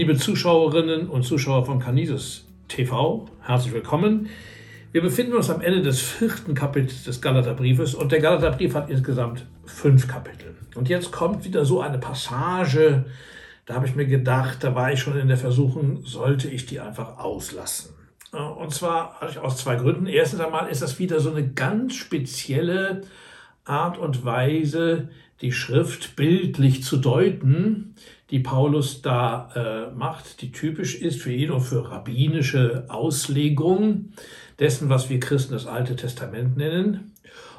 Liebe Zuschauerinnen und Zuschauer von Canisus TV, herzlich willkommen. Wir befinden uns am Ende des vierten Kapitels des Galaterbriefes und der Galaterbrief hat insgesamt fünf Kapitel. Und jetzt kommt wieder so eine Passage, da habe ich mir gedacht, da war ich schon in der Versuchung, sollte ich die einfach auslassen. Und zwar aus zwei Gründen. Erstens einmal ist das wieder so eine ganz spezielle Art und Weise, die Schrift bildlich zu deuten, die Paulus da äh, macht, die typisch ist für ihn und für rabbinische Auslegung dessen, was wir Christen das Alte Testament nennen.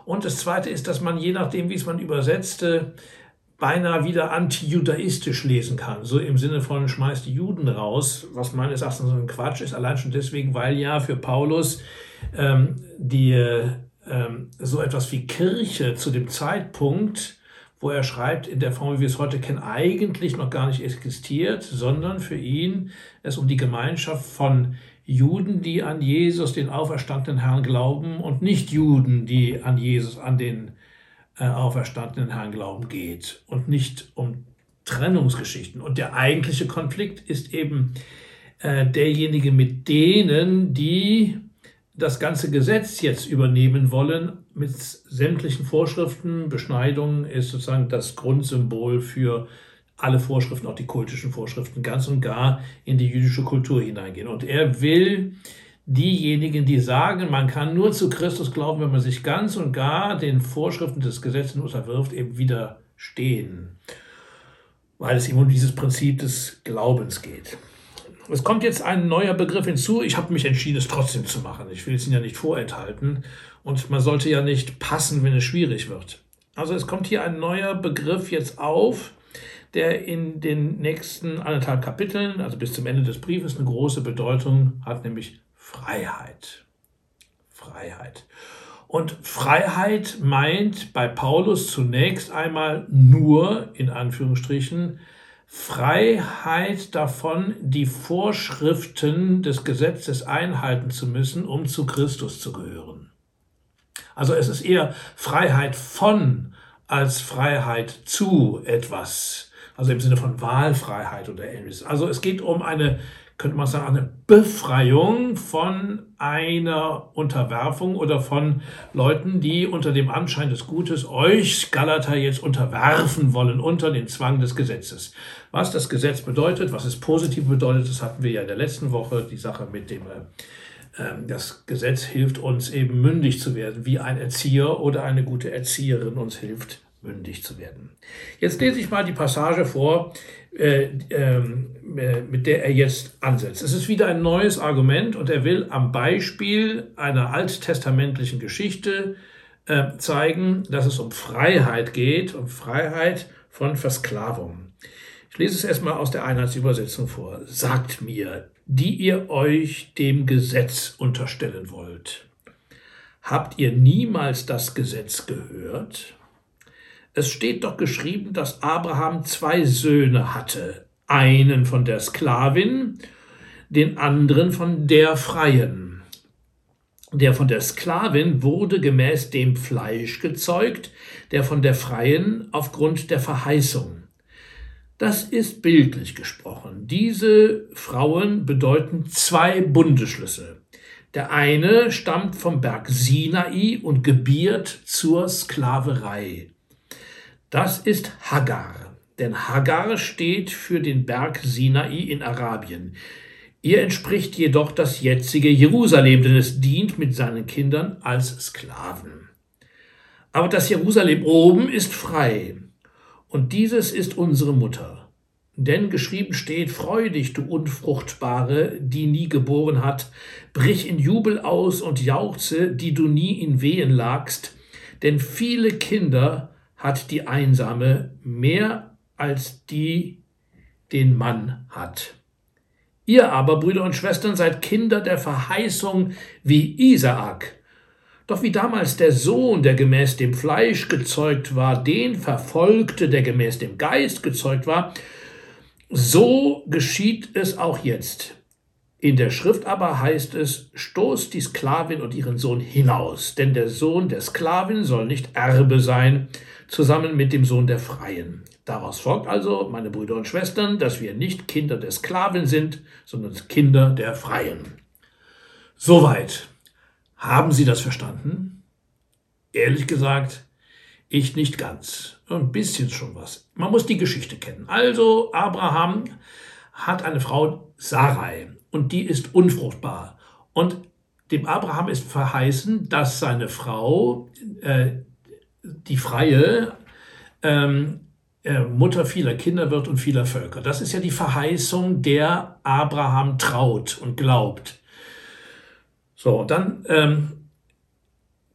Und das Zweite ist, dass man je nachdem, wie es man übersetzte, beinahe wieder antijudaistisch lesen kann. So im Sinne von schmeißt die Juden raus, was meines Erachtens ein Quatsch ist, allein schon deswegen, weil ja für Paulus ähm, die, ähm, so etwas wie Kirche zu dem Zeitpunkt wo er schreibt, in der Form, wie wir es heute kennen, eigentlich noch gar nicht existiert, sondern für ihn es um die Gemeinschaft von Juden, die an Jesus, den auferstandenen Herrn, glauben und nicht Juden, die an Jesus, an den äh, auferstandenen Herrn glauben, geht und nicht um Trennungsgeschichten. Und der eigentliche Konflikt ist eben äh, derjenige mit denen, die das ganze Gesetz jetzt übernehmen wollen, mit sämtlichen Vorschriften, Beschneidung ist sozusagen das Grundsymbol für alle Vorschriften, auch die kultischen Vorschriften, ganz und gar in die jüdische Kultur hineingehen. Und er will diejenigen, die sagen, man kann nur zu Christus glauben, wenn man sich ganz und gar den Vorschriften des Gesetzes unterwirft, eben widerstehen, weil es ihm um dieses Prinzip des Glaubens geht. Es kommt jetzt ein neuer Begriff hinzu. Ich habe mich entschieden, es trotzdem zu machen. Ich will es Ihnen ja nicht vorenthalten. Und man sollte ja nicht passen, wenn es schwierig wird. Also es kommt hier ein neuer Begriff jetzt auf, der in den nächsten anderthalb Kapiteln, also bis zum Ende des Briefes, eine große Bedeutung hat, nämlich Freiheit. Freiheit. Und Freiheit meint bei Paulus zunächst einmal nur, in Anführungsstrichen, Freiheit davon, die Vorschriften des Gesetzes einhalten zu müssen, um zu Christus zu gehören. Also es ist eher Freiheit von als Freiheit zu etwas. Also im Sinne von Wahlfreiheit oder ähnliches. Also es geht um eine könnte man sagen, eine Befreiung von einer Unterwerfung oder von Leuten, die unter dem Anschein des Gutes euch, Galater, jetzt unterwerfen wollen unter den Zwang des Gesetzes. Was das Gesetz bedeutet, was es positiv bedeutet, das hatten wir ja in der letzten Woche, die Sache mit dem, äh, ähm, das Gesetz hilft uns eben mündig zu werden, wie ein Erzieher oder eine gute Erzieherin uns hilft, mündig zu werden. Jetzt lese ich mal die Passage vor, äh, ähm, äh, mit der er jetzt ansetzt. Es ist wieder ein neues Argument und er will am Beispiel einer alttestamentlichen Geschichte äh, zeigen, dass es um Freiheit geht, um Freiheit von Versklavung. Ich lese es erstmal aus der Einheitsübersetzung vor. Sagt mir, die ihr euch dem Gesetz unterstellen wollt. Habt ihr niemals das Gesetz gehört? Es steht doch geschrieben, dass Abraham zwei Söhne hatte, einen von der Sklavin, den anderen von der Freien. Der von der Sklavin wurde gemäß dem Fleisch gezeugt, der von der Freien aufgrund der Verheißung. Das ist bildlich gesprochen. Diese Frauen bedeuten zwei Bundeschlüsse. Der eine stammt vom Berg Sinai und gebiert zur Sklaverei. Das ist Hagar, denn Hagar steht für den Berg Sinai in Arabien. Ihr entspricht jedoch das jetzige Jerusalem, denn es dient mit seinen Kindern als Sklaven. Aber das Jerusalem oben ist frei, und dieses ist unsere Mutter. Denn geschrieben steht, freu dich, du Unfruchtbare, die nie geboren hat, brich in Jubel aus und jauchze, die du nie in Wehen lagst, denn viele Kinder hat die Einsame mehr als die den Mann hat. Ihr aber, Brüder und Schwestern, seid Kinder der Verheißung wie Isaak. Doch wie damals der Sohn, der gemäß dem Fleisch gezeugt war, den verfolgte, der gemäß dem Geist gezeugt war, so geschieht es auch jetzt. In der Schrift aber heißt es, stoßt die Sklavin und ihren Sohn hinaus, denn der Sohn der Sklavin soll nicht Erbe sein, zusammen mit dem Sohn der Freien. Daraus folgt also, meine Brüder und Schwestern, dass wir nicht Kinder der Sklavin sind, sondern Kinder der Freien. Soweit. Haben Sie das verstanden? Ehrlich gesagt, ich nicht ganz. Ein bisschen schon was. Man muss die Geschichte kennen. Also, Abraham hat eine Frau Sarai und die ist unfruchtbar. Und dem Abraham ist verheißen, dass seine Frau, äh, die Freie, ähm, äh, Mutter vieler Kinder wird und vieler Völker. Das ist ja die Verheißung, der Abraham traut und glaubt. So, dann ähm,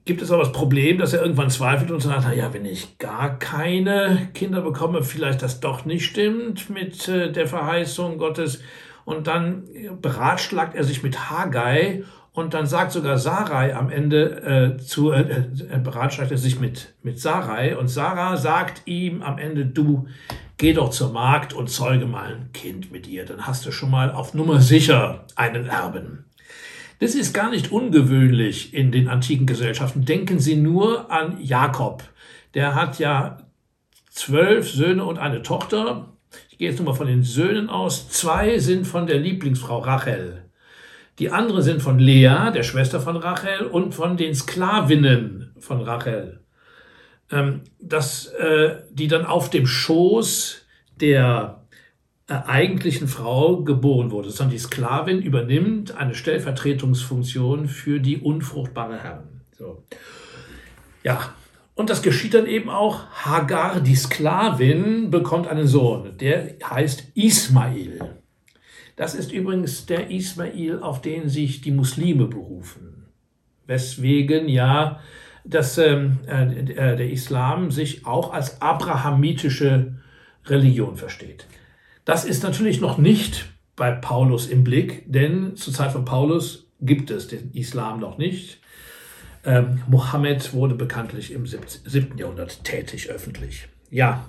gibt es aber das Problem, dass er irgendwann zweifelt und sagt, naja, wenn ich gar keine Kinder bekomme, vielleicht das doch nicht stimmt mit äh, der Verheißung Gottes. Und dann beratschlagt er sich mit Haggai und dann sagt sogar Sarai am Ende äh, zu, äh, äh, beratschlagt er sich mit, mit Sarai und Sarah sagt ihm am Ende, du geh doch zur Magd und zeuge mal ein Kind mit ihr, dann hast du schon mal auf Nummer sicher einen Erben. Das ist gar nicht ungewöhnlich in den antiken Gesellschaften. Denken Sie nur an Jakob. Der hat ja zwölf Söhne und eine Tochter. Ich gehe jetzt nur mal von den Söhnen aus. Zwei sind von der Lieblingsfrau Rachel. Die anderen sind von Lea, der Schwester von Rachel, und von den Sklavinnen von Rachel, ähm, dass, äh, die dann auf dem Schoß der äh, eigentlichen Frau geboren wurde, sondern die Sklavin übernimmt eine Stellvertretungsfunktion für die unfruchtbare Herren. So. Ja, und das geschieht dann eben auch. Hagar, die Sklavin, bekommt einen Sohn, der heißt Ismail. Das ist übrigens der Ismail, auf den sich die Muslime berufen. Weswegen ja dass ähm, äh, der Islam sich auch als abrahamitische Religion versteht. Das ist natürlich noch nicht bei Paulus im Blick, denn zur Zeit von Paulus gibt es den Islam noch nicht. Ähm, Mohammed wurde bekanntlich im 7. Jahrhundert tätig öffentlich. Ja,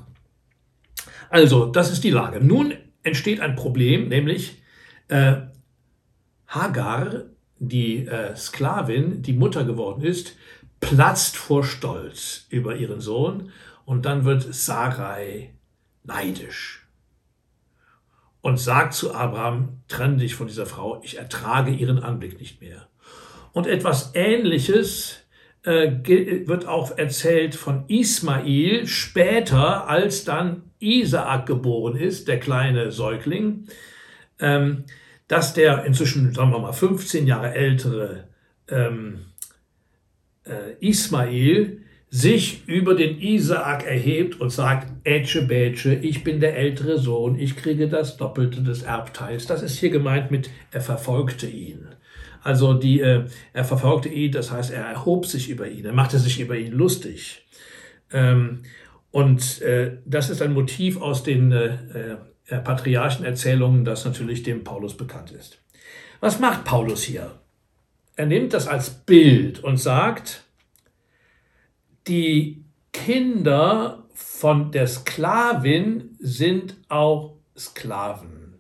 also das ist die Lage. Nun entsteht ein Problem, nämlich äh, Hagar, die äh, Sklavin, die Mutter geworden ist, platzt vor Stolz über ihren Sohn und dann wird Sarai neidisch und sagt zu Abraham, trenne dich von dieser Frau, ich ertrage ihren Anblick nicht mehr. Und etwas Ähnliches äh, wird auch erzählt von Ismail später, als dann Isaak geboren ist, der kleine Säugling, ähm, dass der inzwischen, sagen wir mal, 15 Jahre ältere ähm, äh, Ismail sich über den Isaak erhebt und sagt, Ätsche Bätsche, ich bin der ältere Sohn, ich kriege das Doppelte des Erbteils. Das ist hier gemeint mit, er verfolgte ihn. Also die, äh, er verfolgte ihn, das heißt, er erhob sich über ihn, er machte sich über ihn lustig. Ähm, und äh, das ist ein Motiv aus den äh, äh, Patriarchenerzählungen, das natürlich dem Paulus bekannt ist. Was macht Paulus hier? Er nimmt das als Bild und sagt, die Kinder von der Sklavin sind auch Sklaven.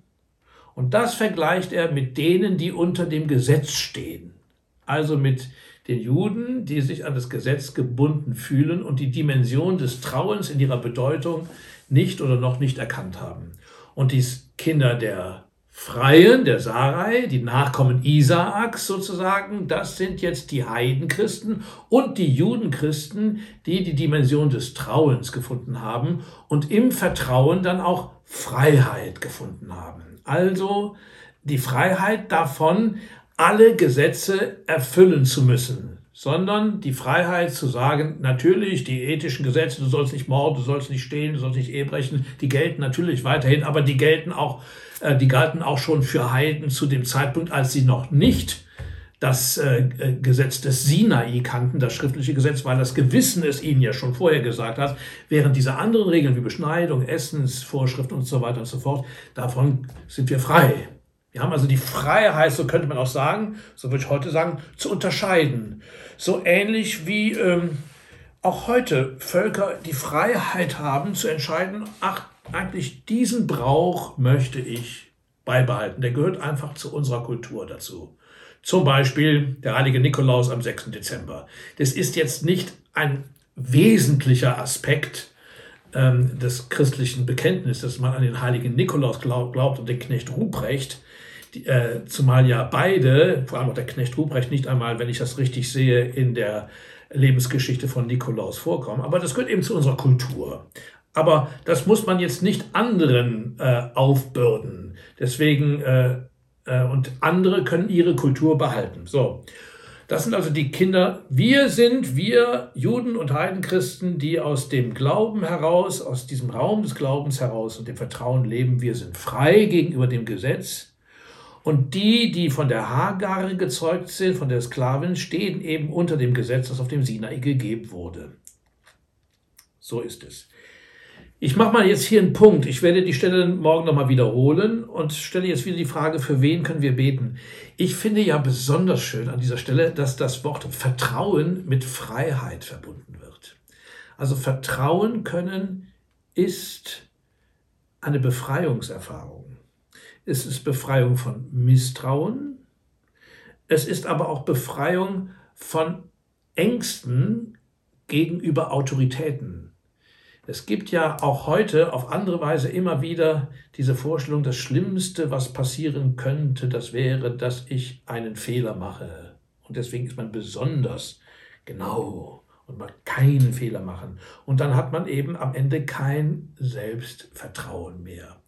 Und das vergleicht er mit denen, die unter dem Gesetz stehen. Also mit den Juden, die sich an das Gesetz gebunden fühlen und die Dimension des Trauens in ihrer Bedeutung nicht oder noch nicht erkannt haben. Und die Kinder der Freien, der Sarai, die Nachkommen Isaaks sozusagen, das sind jetzt die Heidenchristen und die Judenchristen, die die Dimension des Trauens gefunden haben und im Vertrauen dann auch Freiheit gefunden haben. Also die Freiheit davon, alle Gesetze erfüllen zu müssen, sondern die Freiheit zu sagen, natürlich, die ethischen Gesetze, du sollst nicht morden, du sollst nicht stehlen, du sollst nicht Ehe brechen, die gelten natürlich weiterhin, aber die gelten auch äh, die galten auch schon für Heiden zu dem Zeitpunkt, als sie noch nicht das äh, äh, Gesetz des Sinai kannten, das schriftliche Gesetz, weil das Gewissen es ihnen ja schon vorher gesagt hat, während diese anderen Regeln wie Beschneidung, Essensvorschriften und so weiter und so fort, davon sind wir frei. Wir haben also die Freiheit, so könnte man auch sagen, so würde ich heute sagen, zu unterscheiden. So ähnlich wie ähm, auch heute Völker die Freiheit haben zu entscheiden, ach, eigentlich diesen Brauch möchte ich beibehalten. Der gehört einfach zu unserer Kultur dazu. Zum Beispiel der heilige Nikolaus am 6. Dezember. Das ist jetzt nicht ein wesentlicher Aspekt ähm, des christlichen Bekenntnisses, dass man an den heiligen Nikolaus glaub, glaubt und den Knecht Ruprecht. Äh, zumal ja beide, vor allem auch der Knecht Ruprecht, nicht einmal, wenn ich das richtig sehe, in der Lebensgeschichte von Nikolaus vorkommen. Aber das gehört eben zu unserer Kultur. Aber das muss man jetzt nicht anderen äh, aufbürden. Deswegen, äh, äh, und andere können ihre Kultur behalten. So. Das sind also die Kinder. Wir sind, wir Juden und Heidenchristen, die aus dem Glauben heraus, aus diesem Raum des Glaubens heraus und dem Vertrauen leben. Wir sind frei gegenüber dem Gesetz. Und die, die von der Hagar gezeugt sind, von der Sklavin, stehen eben unter dem Gesetz, das auf dem Sinai gegeben wurde. So ist es. Ich mache mal jetzt hier einen Punkt. Ich werde die Stelle morgen nochmal wiederholen und stelle jetzt wieder die Frage, für wen können wir beten? Ich finde ja besonders schön an dieser Stelle, dass das Wort Vertrauen mit Freiheit verbunden wird. Also Vertrauen können ist eine Befreiungserfahrung. Es ist Befreiung von Misstrauen. Es ist aber auch Befreiung von Ängsten gegenüber Autoritäten. Es gibt ja auch heute auf andere Weise immer wieder diese Vorstellung, das Schlimmste, was passieren könnte, das wäre, dass ich einen Fehler mache. Und deswegen ist man besonders genau und man keinen Fehler machen. Und dann hat man eben am Ende kein Selbstvertrauen mehr.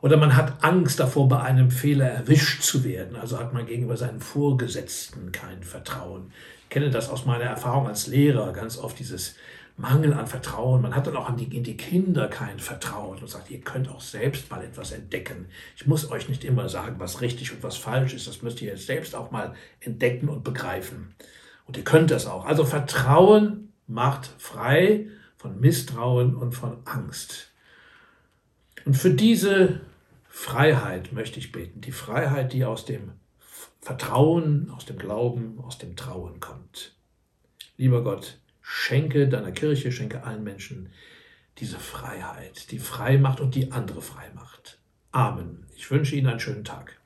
Oder man hat Angst davor, bei einem Fehler erwischt zu werden. Also hat man gegenüber seinen Vorgesetzten kein Vertrauen. Ich kenne das aus meiner Erfahrung als Lehrer ganz oft, dieses Mangel an Vertrauen. Man hat dann auch an die, in die Kinder kein Vertrauen und sagt, ihr könnt auch selbst mal etwas entdecken. Ich muss euch nicht immer sagen, was richtig und was falsch ist. Das müsst ihr jetzt selbst auch mal entdecken und begreifen. Und ihr könnt das auch. Also Vertrauen macht frei von Misstrauen und von Angst. Und für diese Freiheit möchte ich beten. Die Freiheit, die aus dem Vertrauen, aus dem Glauben, aus dem Trauen kommt. Lieber Gott, Schenke deiner Kirche, schenke allen Menschen diese Freiheit, die frei macht und die andere frei macht. Amen. Ich wünsche Ihnen einen schönen Tag.